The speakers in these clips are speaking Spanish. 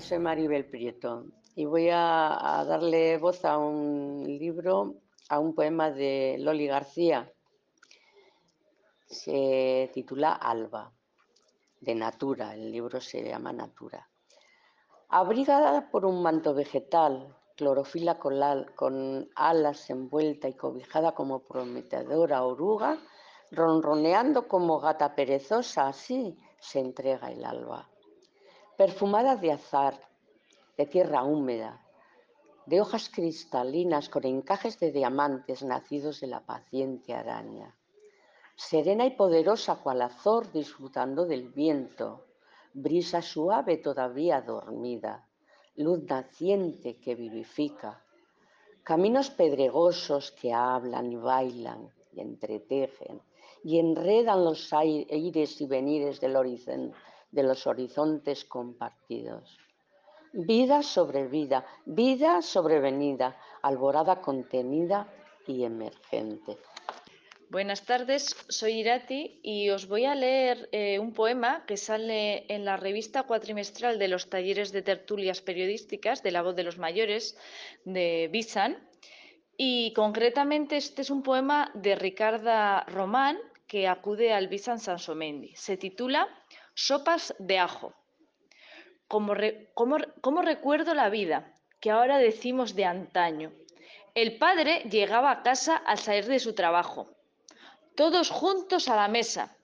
Soy Maribel Prieto y voy a, a darle voz a un libro, a un poema de Loli García. Se titula Alba, de Natura. El libro se llama Natura. Abrigada por un manto vegetal, clorofila colal, con alas envuelta y cobijada como prometedora oruga, ronroneando como gata perezosa, así se entrega el alba perfumada de azar, de tierra húmeda, de hojas cristalinas con encajes de diamantes nacidos de la paciente araña. Serena y poderosa cual azor disfrutando del viento, brisa suave todavía dormida, luz naciente que vivifica, caminos pedregosos que hablan y bailan y entretejen y enredan los aires y venires del horizonte de los horizontes compartidos. Vida sobre vida, vida sobrevenida, alborada contenida y emergente. Buenas tardes, soy Irati y os voy a leer eh, un poema que sale en la revista cuatrimestral de los talleres de tertulias periodísticas de la voz de los mayores de Bisan. Y concretamente este es un poema de Ricarda Román que acude al Bisan Sansomendi. Se titula Sopas de ajo. Como, recuerdo la vida, que ahora decimos de antaño. El padre llegaba a casa al salir de su trabajo. Todos juntos a la mesa,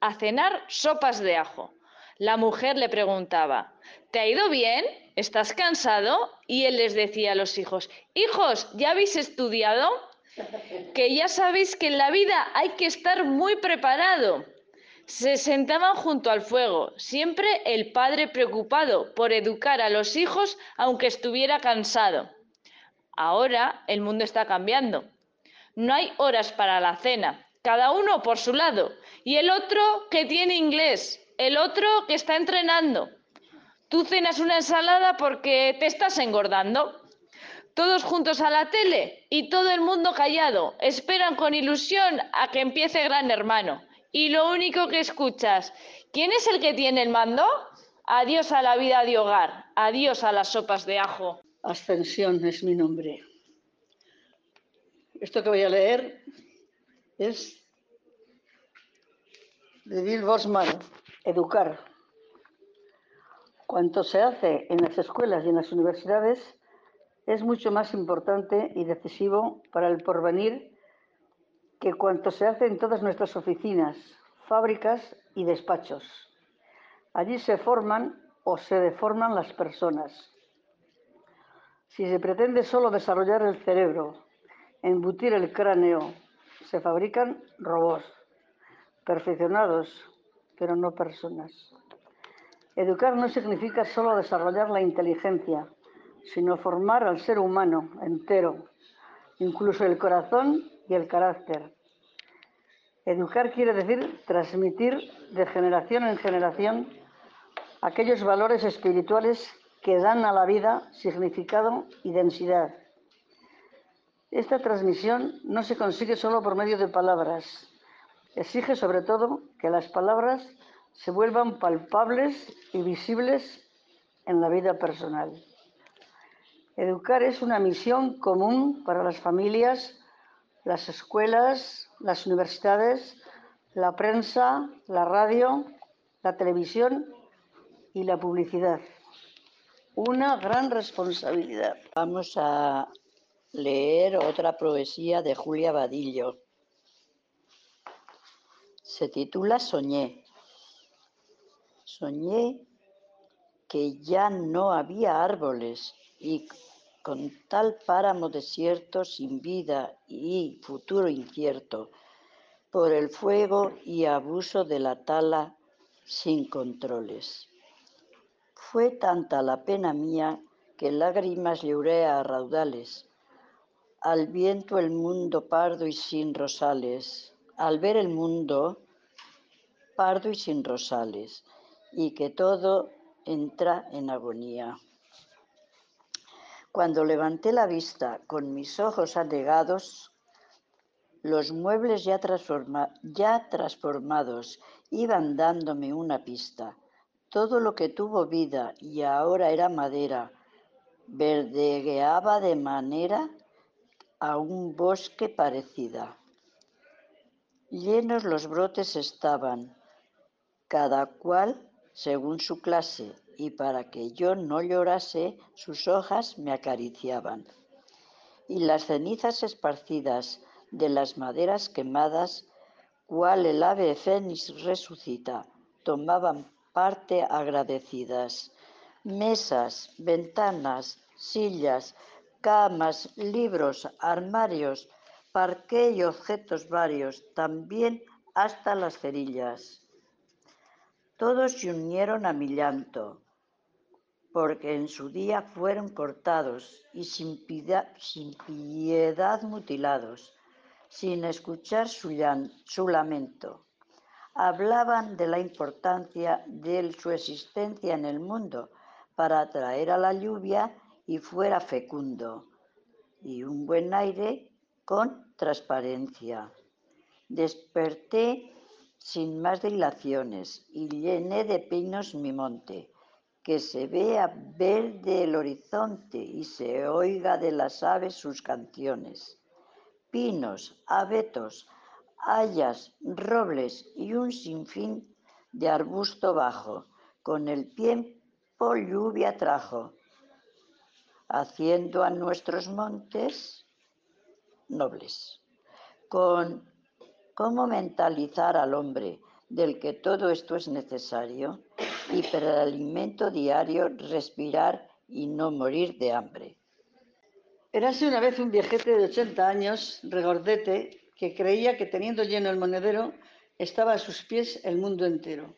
a cenar sopas de ajo. La mujer le preguntaba, ¿te ha ido bien? ¿Estás cansado? Y él les decía a los hijos, hijos, ¿ya habéis estudiado? Que ya sabéis que en la vida hay que estar muy preparado. Se sentaban junto al fuego, siempre el padre preocupado por educar a los hijos aunque estuviera cansado. Ahora el mundo está cambiando. No hay horas para la cena, cada uno por su lado, y el otro que tiene inglés, el otro que está entrenando. Tú cenas una ensalada porque te estás engordando. Todos juntos a la tele y todo el mundo callado, esperan con ilusión a que empiece Gran Hermano y lo único que escuchas, ¿quién es el que tiene el mando? Adiós a la vida de hogar, adiós a las sopas de ajo. Ascensión es mi nombre. Esto que voy a leer es de Bill Bosman, Educar. Cuanto se hace en las escuelas y en las universidades es mucho más importante y decisivo para el porvenir que cuanto se hace en todas nuestras oficinas, fábricas y despachos. Allí se forman o se deforman las personas. Si se pretende solo desarrollar el cerebro, embutir el cráneo, se fabrican robots, perfeccionados, pero no personas. Educar no significa solo desarrollar la inteligencia, sino formar al ser humano entero, incluso el corazón y el carácter. Educar quiere decir transmitir de generación en generación aquellos valores espirituales que dan a la vida significado y densidad. Esta transmisión no se consigue solo por medio de palabras. Exige sobre todo que las palabras se vuelvan palpables y visibles en la vida personal. Educar es una misión común para las familias, las escuelas, las universidades, la prensa, la radio, la televisión y la publicidad. Una gran responsabilidad. Vamos a leer otra poesía de Julia Vadillo. Se titula Soñé. Soñé que ya no había árboles y con tal páramo desierto sin vida y futuro incierto, por el fuego y abuso de la tala sin controles. Fue tanta la pena mía que lágrimas lloré a raudales, al viento el mundo pardo y sin rosales, al ver el mundo pardo y sin rosales, y que todo entra en agonía. Cuando levanté la vista con mis ojos anegados, los muebles ya, transformados iban dándome una pista. Todo lo que tuvo vida y ahora era madera, verdegueaba de manera a un bosque parecida. Llenos los brotes estaban, cada cual según su clase, y para que yo no llorase, sus hojas me acariciaban. Y las cenizas esparcidas de las maderas quemadas, cual el ave fénix resucita, tomaban parte agradecidas. Mesas, ventanas, sillas, camas, libros, armarios, parqué y objetos varios, también hasta las cerillas. Todos se unieron a mi llanto, porque en su día fueron cortados y sin piedad, sin piedad mutilados, sin escuchar su, su lamento. Hablaban de la importancia de su existencia en el mundo para atraer a la lluvia y fuera fecundo, y un buen aire con transparencia. Desperté sin más dilaciones y llené de pinos mi monte, que se vea verde el horizonte y se oiga de las aves sus canciones. Pinos, abetos, hayas, robles y un sinfín de arbusto bajo, con el tiempo lluvia trajo, haciendo a nuestros montes nobles. Con cómo mentalizar al hombre del que todo esto es necesario y para el alimento diario respirar y no morir de hambre. Érase una vez un viejete de 80 años, regordete, que creía que teniendo lleno el monedero estaba a sus pies el mundo entero,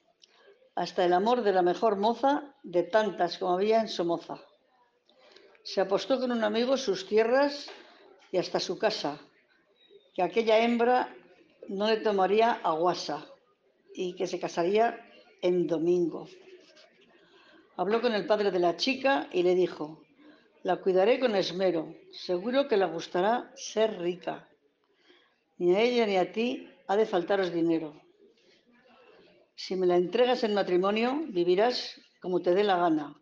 hasta el amor de la mejor moza de tantas como había en Somoza. Se apostó con un amigo sus tierras y hasta su casa, que aquella hembra no le tomaría aguasa y que se casaría en domingo. Habló con el padre de la chica y le dijo, la cuidaré con esmero, seguro que le gustará ser rica. Ni a ella ni a ti ha de faltaros dinero. Si me la entregas en matrimonio, vivirás como te dé la gana.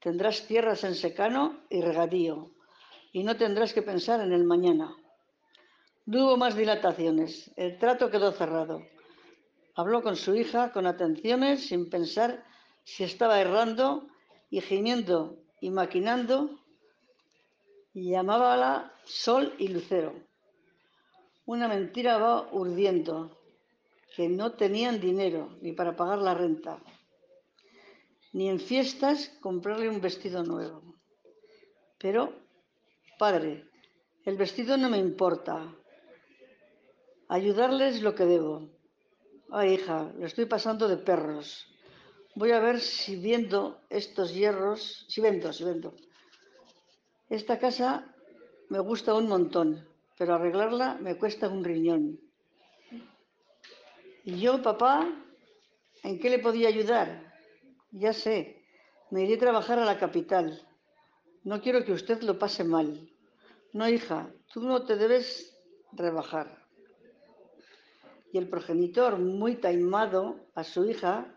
Tendrás tierras en secano y regadío, y no tendrás que pensar en el mañana. No hubo más dilataciones. El trato quedó cerrado. Habló con su hija con atenciones, sin pensar si estaba errando y gimiendo y maquinando, llamábala Sol y Lucero. Una mentira va urdiendo, que no tenían dinero ni para pagar la renta ni en fiestas comprarle un vestido nuevo. Pero, padre, el vestido no me importa. Ayudarles lo que debo. Ay, hija, lo estoy pasando de perros. Voy a ver si viendo estos hierros, si vendo, si vendo. Esta casa me gusta un montón, pero arreglarla me cuesta un riñón. ¿Y yo, papá, en qué le podía ayudar? Ya sé, me iré a trabajar a la capital. No quiero que usted lo pase mal. No, hija, tú no te debes rebajar. Y el progenitor, muy taimado a su hija,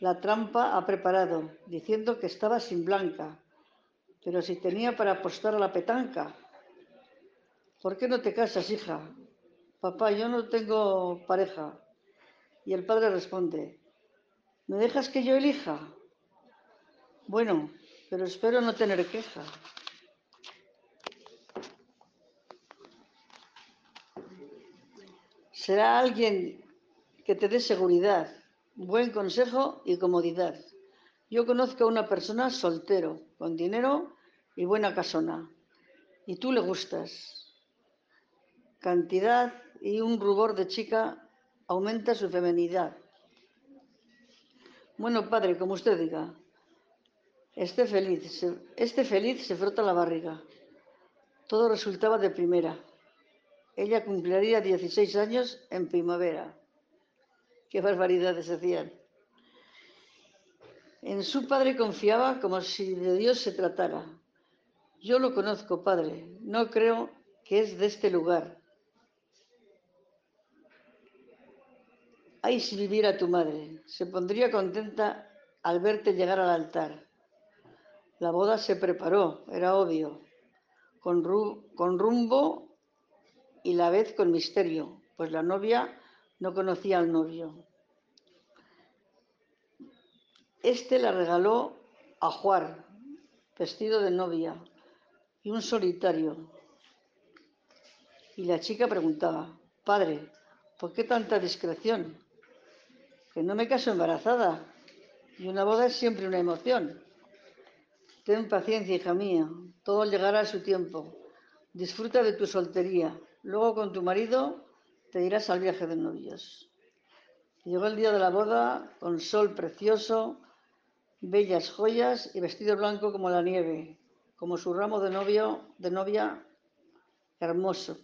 la trampa ha preparado, diciendo que estaba sin blanca, pero si tenía para apostar a la petanca. ¿Por qué no te casas, hija? Papá, yo no tengo pareja. Y el padre responde, ¿Me dejas que yo elija? Bueno, pero espero no tener queja. Será alguien que te dé seguridad, buen consejo y comodidad. Yo conozco a una persona soltero, con dinero y buena casona, y tú le gustas. Cantidad y un rubor de chica aumenta su feminidad. Bueno, padre, como usted diga. Esté feliz, este feliz se frota la barriga. Todo resultaba de primera. Ella cumpliría 16 años en primavera. Qué barbaridades hacían. En su padre confiaba como si de Dios se tratara. Yo lo conozco, padre. No creo que es de este lugar. Ay, si viviera tu madre, se pondría contenta al verte llegar al altar. La boda se preparó, era obvio, con, con rumbo y la vez con misterio, pues la novia no conocía al novio. Este la regaló a Juan, vestido de novia, y un solitario. Y la chica preguntaba, padre, ¿por qué tanta discreción? Que no me caso embarazada, y una boda es siempre una emoción. Ten paciencia, hija mía, todo llegará a su tiempo. Disfruta de tu soltería. Luego con tu marido te irás al viaje de novios. Llegó el día de la boda con sol precioso, bellas joyas y vestido blanco como la nieve, como su ramo de novio, de novia hermoso.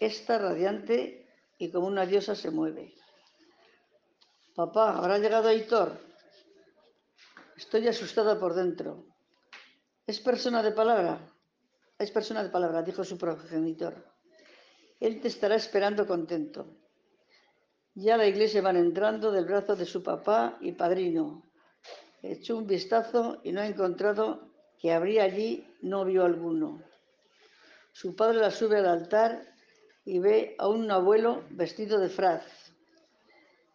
Esta radiante y como una diosa se mueve. Papá, ¿habrá llegado Aitor? Estoy asustada por dentro. ¿Es persona de palabra? Es persona de palabra, dijo su progenitor. Él te estará esperando contento. Ya la iglesia van entrando del brazo de su papá y padrino. Echó un vistazo y no ha encontrado que habría allí novio alguno. Su padre la sube al altar y ve a un abuelo vestido de fraz,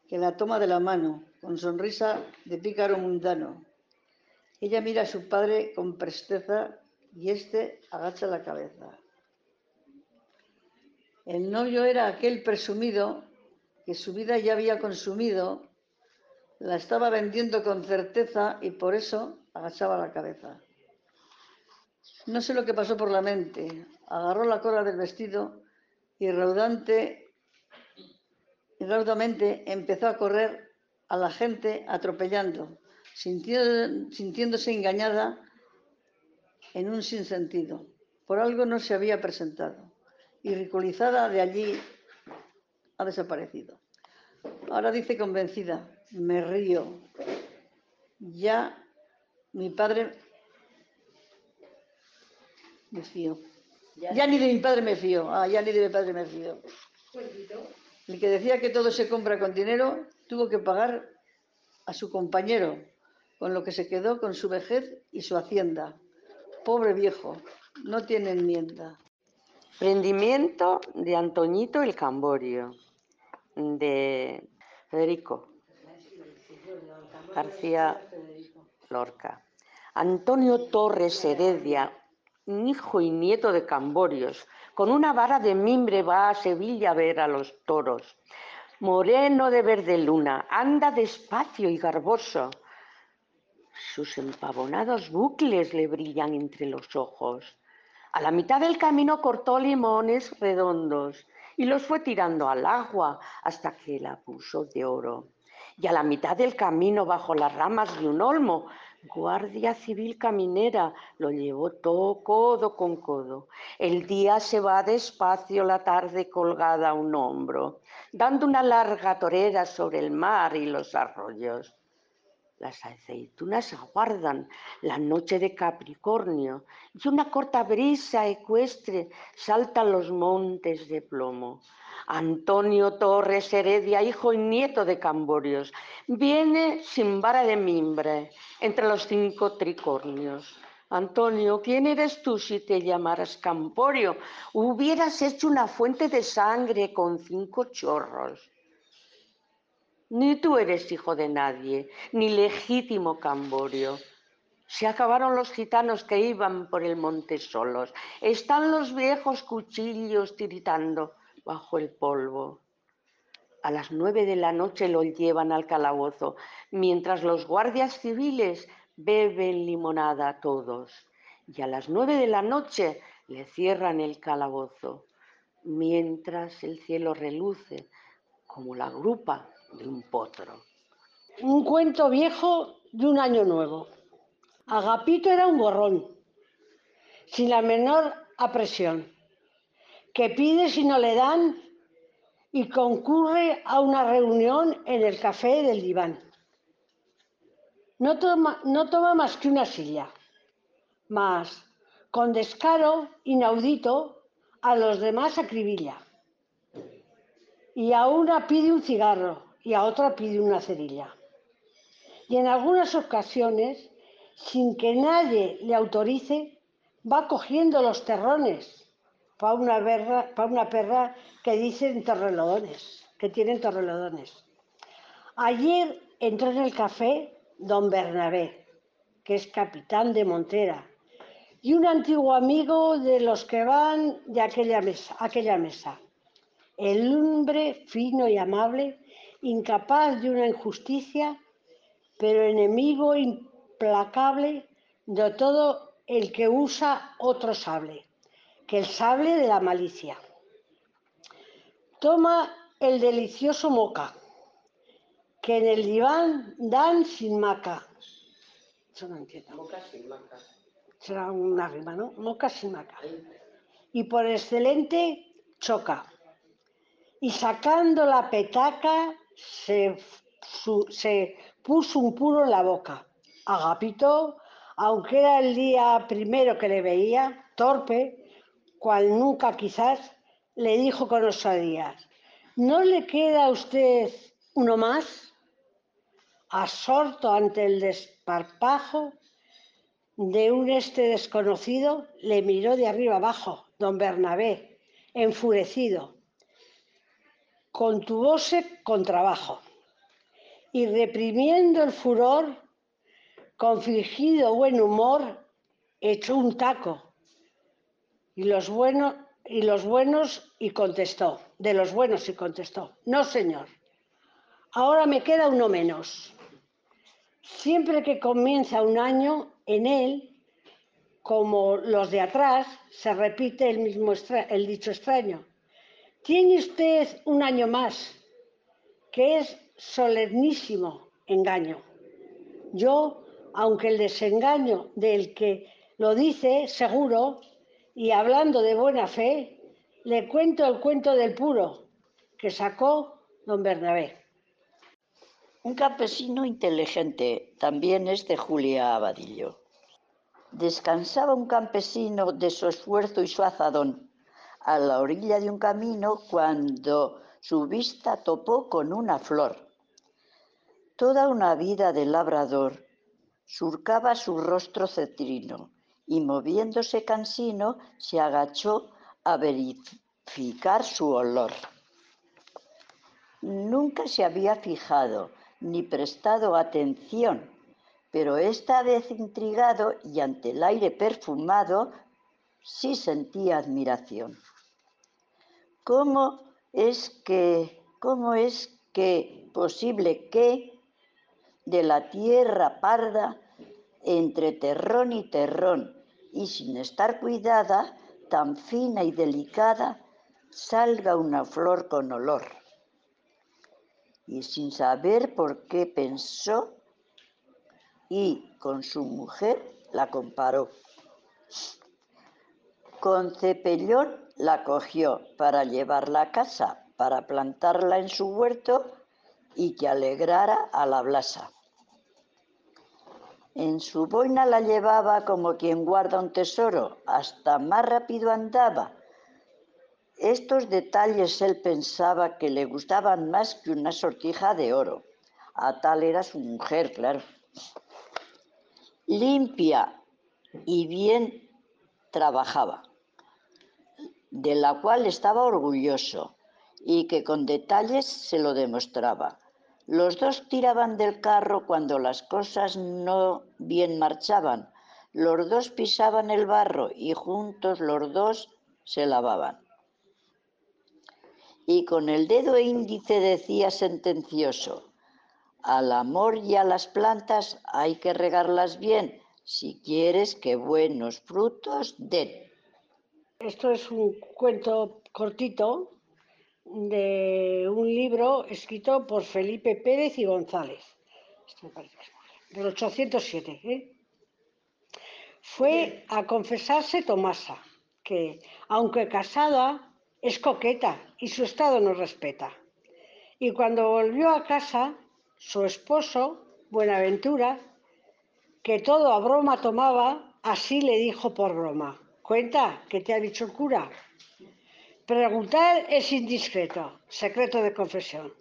que la toma de la mano, con sonrisa de pícaro mundano. Ella mira a su padre con presteza y éste agacha la cabeza. El novio era aquel presumido que su vida ya había consumido, la estaba vendiendo con certeza y por eso agachaba la cabeza. No sé lo que pasó por la mente. Agarró la cola del vestido y raudante, raudamente empezó a correr a la gente atropellando, sintiéndose engañada en un sinsentido. Por algo no se había presentado. Y ridiculizada de allí ha desaparecido. Ahora dice convencida, me río. Ya mi padre me fío. Ya, ni de mi padre me fío. Ah, ya ni de mi padre me fío. El que decía que todo se compra con dinero tuvo que pagar a su compañero, con lo que se quedó con su vejez y su hacienda. Pobre viejo, no tiene enmienda. Prendimiento de Antoñito el Camborio de Federico García Lorca. Antonio Torres Heredia, hijo y nieto de Camborios, con una vara de mimbre va a Sevilla a ver a los toros. Moreno de verde luna, anda despacio y garboso. Sus empavonados bucles le brillan entre los ojos. A la mitad del camino cortó limones redondos y los fue tirando al agua hasta que la puso de oro. Y a la mitad del camino, bajo las ramas de un olmo, Guardia Civil Caminera lo llevó todo codo con codo. El día se va despacio, la tarde colgada a un hombro, dando una larga torera sobre el mar y los arroyos. Las aceitunas aguardan la noche de Capricornio y una corta brisa ecuestre salta los montes de plomo. Antonio Torres Heredia, hijo y nieto de Camborios, viene sin vara de mimbre entre los cinco tricornios. Antonio, ¿quién eres tú si te llamaras Camporio? Hubieras hecho una fuente de sangre con cinco chorros. Ni tú eres hijo de nadie, ni legítimo Camborio. Se acabaron los gitanos que iban por el monte solos. Están los viejos cuchillos tiritando bajo el polvo. A las nueve de la noche lo llevan al calabozo, mientras los guardias civiles beben limonada todos. Y a las nueve de la noche le cierran el calabozo, mientras el cielo reluce como la grupa de un potro. Un cuento viejo de un año nuevo. Agapito era un borrón, sin la menor apresión, que pide si no le dan y concurre a una reunión en el café del diván. No toma, no toma más que una silla, mas con descaro inaudito a los demás acribilla. Y a una pide un cigarro y a otra pide una cerilla. Y en algunas ocasiones, sin que nadie le autorice, va cogiendo los terrones para una, perra que dicen torrelodones, que tienen torrelodones. Ayer entró en el café don Bernabé, que es capitán de Montera, y un antiguo amigo de los que van de aquella mesa. Aquella mesa. El hombre fino y amable, incapaz de una injusticia, pero enemigo implacable de todo el que usa otro sable, que el sable de la malicia. Toma el delicioso moca, que en el diván dan sin maca. Eso no entiendo. Moca sin maca. Será una rima, ¿no? Moca sin maca. Y por excelente choca. Y sacando la petaca se, puso un puro en la boca. Agapito, aunque era el día primero que le veía, torpe, cual nunca quizás, le dijo con osadía, ¿no le queda a usted uno más? Absorto ante el desparpajo de un este desconocido, le miró de arriba abajo, don Bernabé, enfurecido. Contubóse con trabajo y reprimiendo el furor, con fingido buen humor, echó un taco y los buenos y los buenos y contestó, de los buenos y contestó, no señor, ahora me queda uno menos. Siempre que comienza un año, en él, como los de atrás, se repite el mismo el dicho extraño. Tiene usted un año más, que es solemnísimo engaño. Yo, aunque el desengaño del que lo dice seguro, y hablando de buena fe, le cuento el cuento del puro que sacó don Bernabé. Un campesino inteligente también es de Julia Abadillo. Descansaba un campesino de su esfuerzo y su azadón a la orilla de un camino cuando su vista topó con una flor. Toda una vida de labrador surcaba su rostro cetrino y moviéndose cansino se agachó a verificar su olor. Nunca se había fijado ni prestado atención, pero esta vez intrigado y ante el aire perfumado, sí sentía admiración. ¿Cómo es que, cómo es que posible que de la tierra parda, entre terrón y terrón, y sin estar cuidada, tan fina y delicada, salga una flor con olor? y sin saber por qué pensó y con su mujer la comparó. Con cepellón la cogió para llevarla a casa, para plantarla en su huerto y que alegrara a la blasa. En su boina la llevaba como quien guarda un tesoro, hasta más rápido andaba estos detalles él pensaba que le gustaban más que una sortija de oro. A tal era su mujer, claro. Limpia y bien trabajaba, de la cual estaba orgulloso y que con detalles se lo demostraba. Los dos tiraban del carro cuando las cosas no bien marchaban. Los dos pisaban el barro y juntos los dos se lavaban y con el dedo índice decía sentencioso, al amor y a las plantas hay que regarlas bien si quieres que buenos frutos den. Esto es un cuento cortito de un libro escrito por Felipe Pérez y González. Del 807. ¿eh? Fue a confesarse Tomasa, que, aunque casada, es coqueta y su estado no respeta. Y cuando volvió a casa, su esposo, Buenaventura, que todo a broma tomaba, así le dijo por broma, cuenta, ¿qué te ha dicho el cura? Preguntar es indiscreto, secreto de confesión.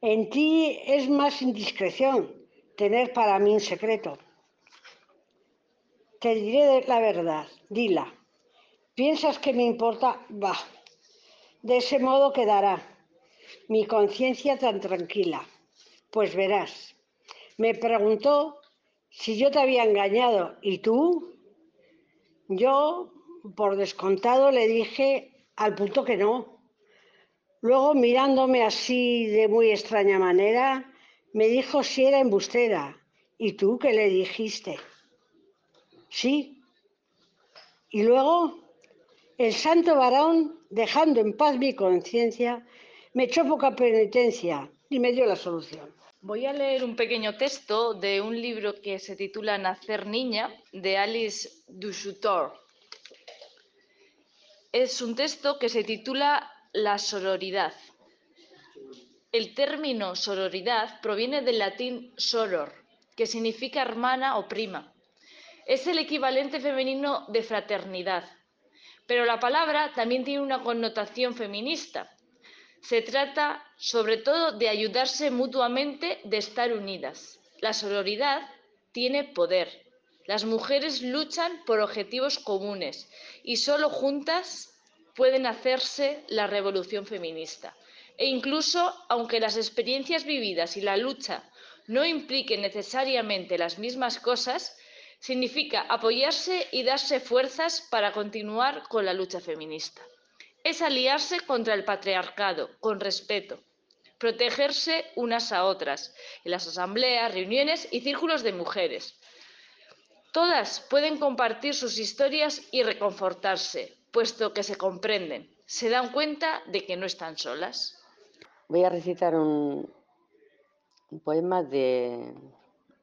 En ti es más indiscreción tener para mí un secreto. Te diré la verdad, dila. ¿Piensas que me importa? Bah. De ese modo quedará mi conciencia tan tranquila. Pues verás, me preguntó si yo te había engañado. ¿Y tú? Yo, por descontado, le dije al punto que no. Luego, mirándome así de muy extraña manera, me dijo si era embustera. ¿Y tú qué le dijiste? Sí. Y luego, el santo varón, dejando en paz mi conciencia, me echó poca penitencia y me dio la solución. Voy a leer un pequeño texto de un libro que se titula Nacer Niña, de Alice Duchoutor. Es un texto que se titula La sororidad. El término sororidad proviene del latín soror, que significa hermana o prima. Es el equivalente femenino de fraternidad, pero la palabra también tiene una connotación feminista, se trata sobre todo de ayudarse mutuamente, de estar unidas. La sororidad tiene poder. Las mujeres luchan por objetivos comunes y solo juntas pueden hacerse la revolución feminista. E incluso, aunque las experiencias vividas y la lucha no impliquen necesariamente las mismas cosas, significa apoyarse y darse fuerzas para continuar con la lucha feminista es aliarse contra el patriarcado, con respeto, protegerse unas a otras, en las asambleas, reuniones y círculos de mujeres. Todas pueden compartir sus historias y reconfortarse, puesto que se comprenden, se dan cuenta de que no están solas. Voy a recitar un, poema de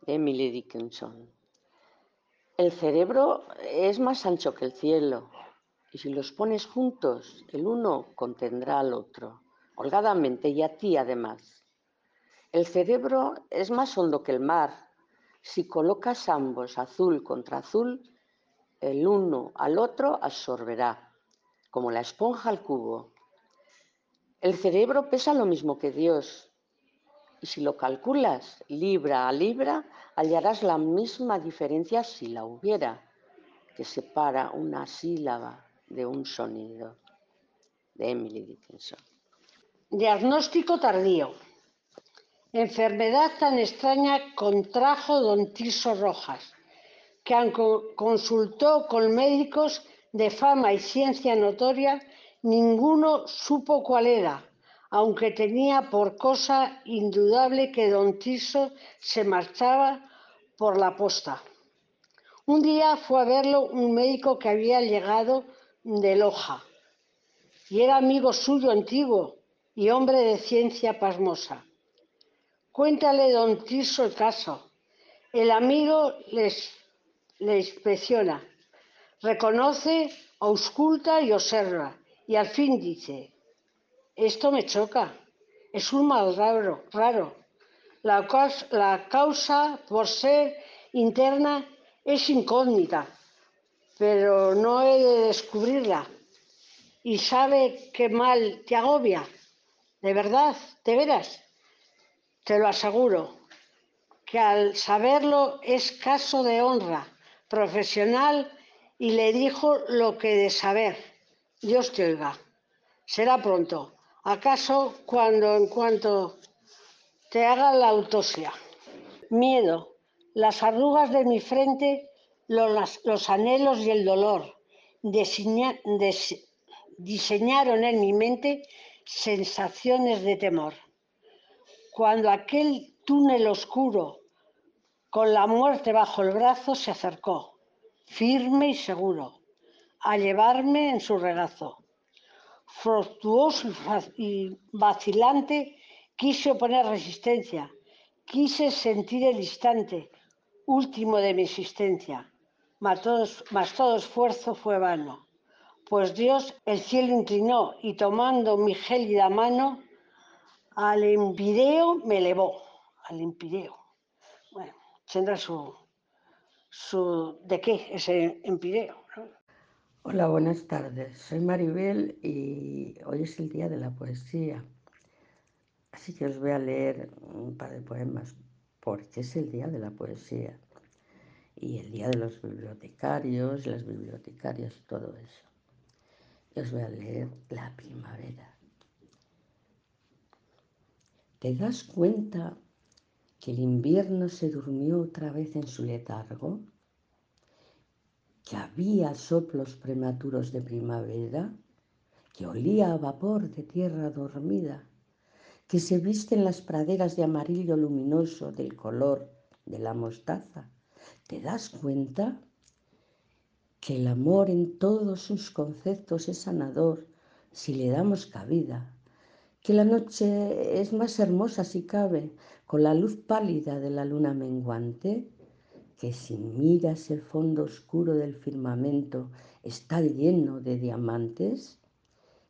Emily Dickinson. El cerebro es más ancho que el cielo, y si los pones juntos, el uno contendrá al otro, holgadamente y a ti además. El cerebro es más hondo que el mar. Si colocas ambos azul contra azul, el uno al otro absorberá, como la esponja al cubo. El cerebro pesa lo mismo que Dios, y si lo calculas libra a libra, hallarás la misma diferencia si la hubiera, que separa una sílaba de un sonido, de Emily Dickinson. Diagnóstico tardío. Enfermedad tan extraña contrajo don Tirso Rojas, que consultó con médicos de fama y ciencia notoria, ninguno supo cuál era, aunque tenía por cosa indudable que don Tirso se marchaba por la posta. Un día fue a verlo un médico que había llegado de Loja y era amigo suyo antiguo y hombre de ciencia pasmosa. Cuéntale don Tirso el caso. El amigo les, le inspecciona, reconoce, ausculta y observa y al fin dice, esto me choca, es un mal raro, raro. La, la causa, por ser interna, es incógnita pero no he de descubrirla. ¿Y sabe qué mal te agobia? ¿De verdad? ¿De veras? Te lo aseguro, que al saberlo es caso de honra profesional y le dijo lo que de saber. Dios te oiga. Será pronto. ¿Acaso cuando en cuanto te haga la autopsia? Miedo. Las arrugas de mi frente los, anhelos y el dolor diseñaron en mi mente sensaciones de temor. Cuando aquel túnel oscuro con la muerte bajo el brazo se acercó, firme y seguro, a llevarme en su regazo. Fructuoso y vacilante, quise oponer resistencia, quise sentir el instante último de mi existencia mas todo, esfuerzo fue vano, pues Dios el cielo inclinó y tomando mi gélida mano, al empideo me elevó, al empideo. Bueno, tendrá su, su... ¿De qué ese empideo? Hola, buenas tardes. Soy Maribel y hoy es el día de la poesía. Así que os voy a leer un par de poemas porque es el día de la poesía y el día de los bibliotecarios, las bibliotecarias, todo eso. Y os voy a leer La primavera. ¿Te das cuenta que el invierno se durmió otra vez en su letargo? ¿Que había soplos prematuros de primavera? ¿Que olía a vapor de tierra dormida? ¿Que se visten las praderas de amarillo luminoso del color de la mostaza? ¿Te das cuenta que el amor en todos sus conceptos es sanador si le damos cabida? Que la noche es más hermosa si cabe con la luz pálida de la luna menguante? Que si miras el fondo oscuro del firmamento está lleno de diamantes?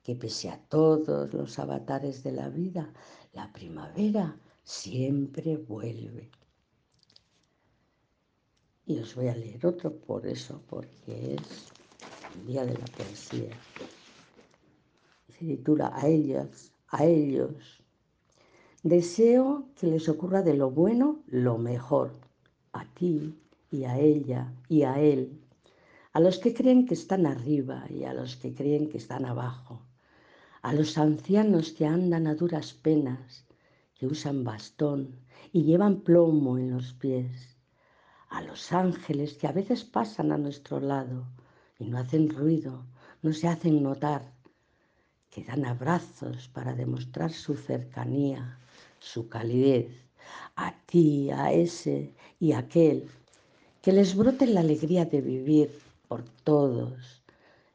Que pese a todos los avatares de la vida, la primavera siempre vuelve. Y os voy a leer otro por eso, porque es el día de la poesía. Se titula A ellas, a ellos. Deseo que les ocurra de lo bueno lo mejor, a ti y a ella y a él, a los que creen que están arriba y a los que creen que están abajo, a los ancianos que andan a duras penas, que usan bastón y llevan plomo en los pies, a los ángeles que a veces pasan a nuestro lado y no hacen ruido, no se hacen notar, que dan abrazos para demostrar su cercanía, su calidez, a ti, a ese y a aquel, que les brote la alegría de vivir por todos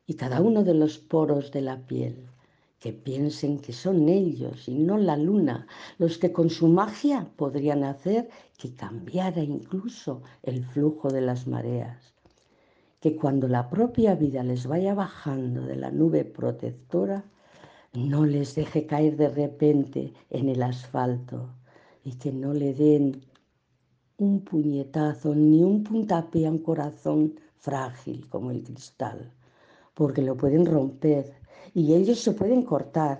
y cada uno de los poros de la piel, que piensen que son ellos y no la luna los que con su magia podrían hacer que cambiara incluso el flujo de las mareas. Que cuando la propia vida les vaya bajando de la nube protectora, no les deje caer de repente en el asfalto y que no le den un puñetazo ni un puntapié a un corazón frágil como el cristal, porque lo pueden romper y ellos se pueden cortar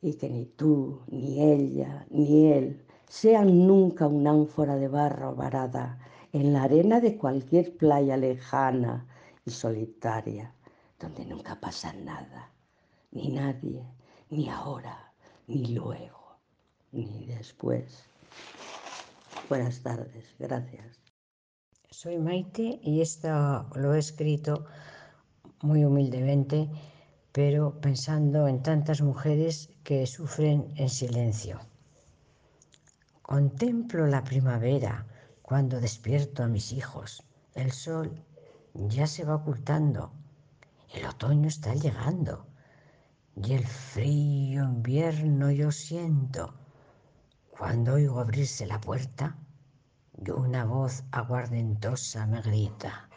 y que ni tú, ni ella, ni él sean nunca una ánfora de barro varada en la arena de cualquier playa lejana y solitaria, donde nunca pasa nada, ni nadie, ni ahora, ni luego, ni después. Buenas tardes, gracias. Soy Maite y esto lo he escrito muy humildemente pero pensando en tantas mujeres que sufren en silencio. Contemplo la primavera cuando despierto a mis hijos. El sol ya se va ocultando. El otoño está llegando. Y el frío invierno yo siento cuando oigo abrirse la puerta y una voz aguardentosa me grita,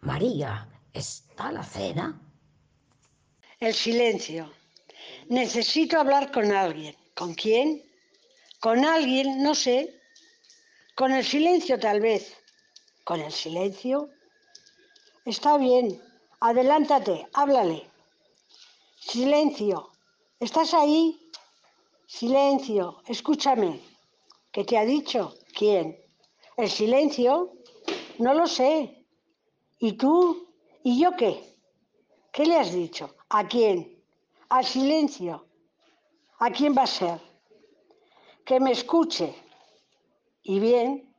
María, ¿está la cena? El silencio. Necesito hablar con alguien. ¿Con quién? Con alguien, no sé. Con el silencio tal vez. ¿Con el silencio? Está bien. Adelántate, háblale. Silencio. ¿Estás ahí? Silencio. Escúchame. ¿Qué te ha dicho? ¿Quién? ¿El silencio? No lo sé. ¿Y tú? ¿Y yo qué? ¿Qué le has dicho? ¿A quién? Al silencio. ¿A quién va a ser? Que me escuche. ¿Y bien?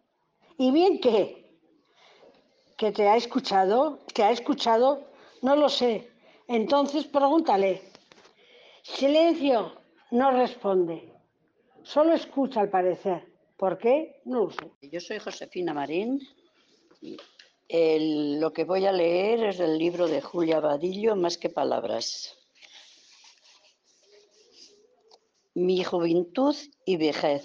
¿Y bien qué? ¿Que te ha escuchado? ¿Te ha escuchado? No lo sé. Entonces pregúntale. Silencio. No responde. Solo escucha al parecer. ¿Por qué? No lo sé. Yo soy Josefina Marín. El, lo que voy a leer es el libro de Julia Vadillo, Más que palabras. Mi juventud y vejez.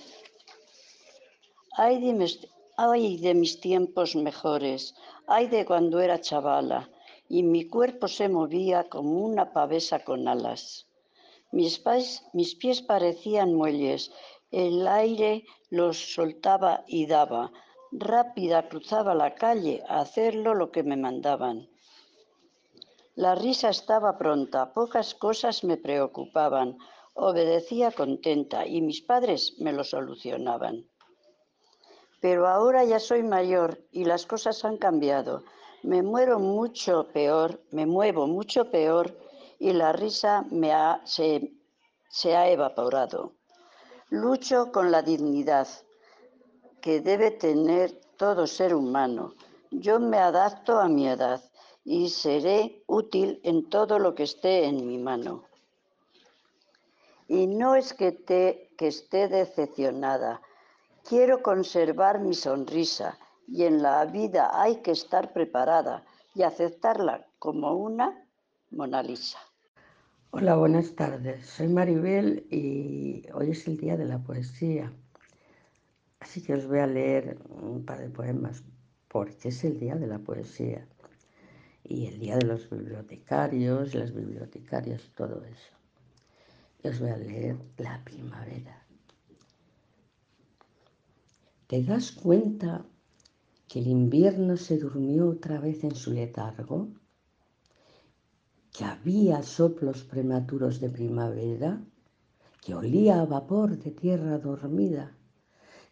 Ay de, mis, ay de mis tiempos mejores, ay de cuando era chavala, y mi cuerpo se movía como una pavesa con alas. Mis, pies, mis pies parecían muelles, el aire los soltaba y daba, Rápida cruzaba la calle a hacerlo lo que me mandaban. La risa estaba pronta, pocas cosas me preocupaban. Obedecía contenta y mis padres me lo solucionaban. Pero ahora ya soy mayor y las cosas han cambiado. Me muero mucho peor, me muevo mucho peor y la risa se, se ha evaporado. Lucho con la dignidad que debe tener todo ser humano. Yo me adapto a mi edad y seré útil en todo lo que esté en mi mano. Y no es que, te, que esté decepcionada, quiero conservar mi sonrisa y en la vida hay que estar preparada y aceptarla como una Mona Lisa. Hola, buenas tardes. Soy Maribel y hoy es el día de la poesía. Así que os voy a leer un par de poemas porque es el día de la poesía y el día de los bibliotecarios, las bibliotecarias, todo eso. Os voy a leer La primavera. ¿Te das cuenta que el invierno se durmió otra vez en su letargo? que había soplos prematuros de primavera, que olía a vapor de tierra dormida,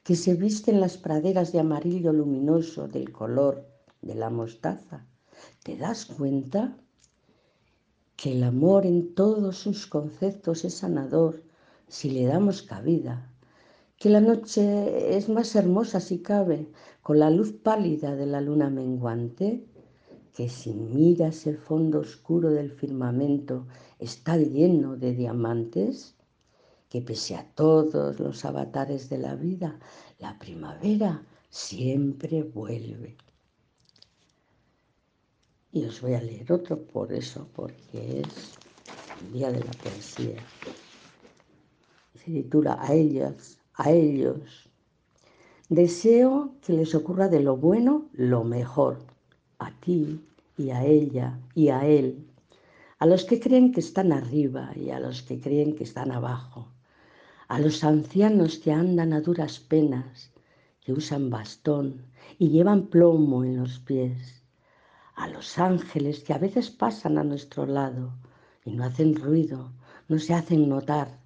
que se visten las praderas de amarillo luminoso del color de la mostaza. ¿Te das cuenta que el amor en todos sus conceptos es sanador si le damos cabida? Que la noche es más hermosa si cabe con la luz pálida de la luna menguante que si miras el fondo oscuro del firmamento está lleno de diamantes, que pese a todos los avatares de la vida, la primavera siempre vuelve. Y os voy a leer otro por eso, porque es el día de la poesía. Se titula A ellas, a ellos. Deseo que les ocurra de lo bueno lo mejor a ti y a ella y a él, a los que creen que están arriba y a los que creen que están abajo, a los ancianos que andan a duras penas, que usan bastón y llevan plomo en los pies, a los ángeles que a veces pasan a nuestro lado y no hacen ruido, no se hacen notar,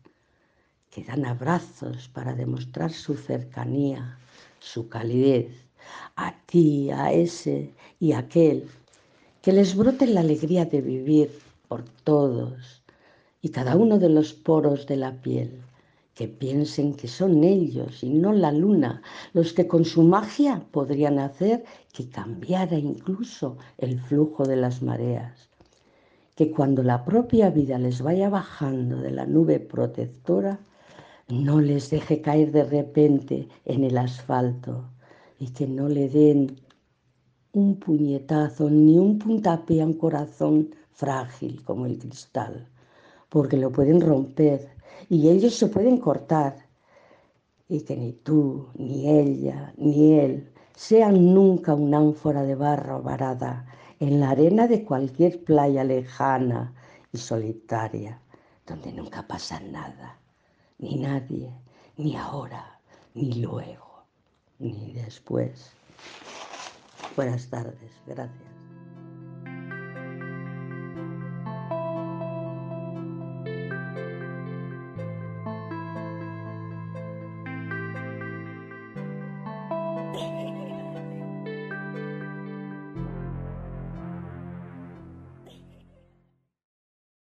que dan abrazos para demostrar su cercanía, su calidez, a ti, a ese y a aquel, que les brote la alegría de vivir por todos y cada uno de los poros de la piel, que piensen que son ellos y no la luna. Los que con su magia podrían hacer que cambiara incluso el flujo de las mareas, que cuando la propia vida les vaya bajando de la nube protectora, no les deje caer de repente en el asfalto, y que no le den un puñetazo ni un puntapié a un corazón frágil como el cristal, porque lo pueden romper y ellos se pueden cortar y que ni tú, ni ella, ni él sean nunca una ánfora de barro varada en la arena de cualquier playa lejana y solitaria, donde nunca pasa nada, ni nadie, ni ahora, ni luego ni después. Buenas tardes, gracias.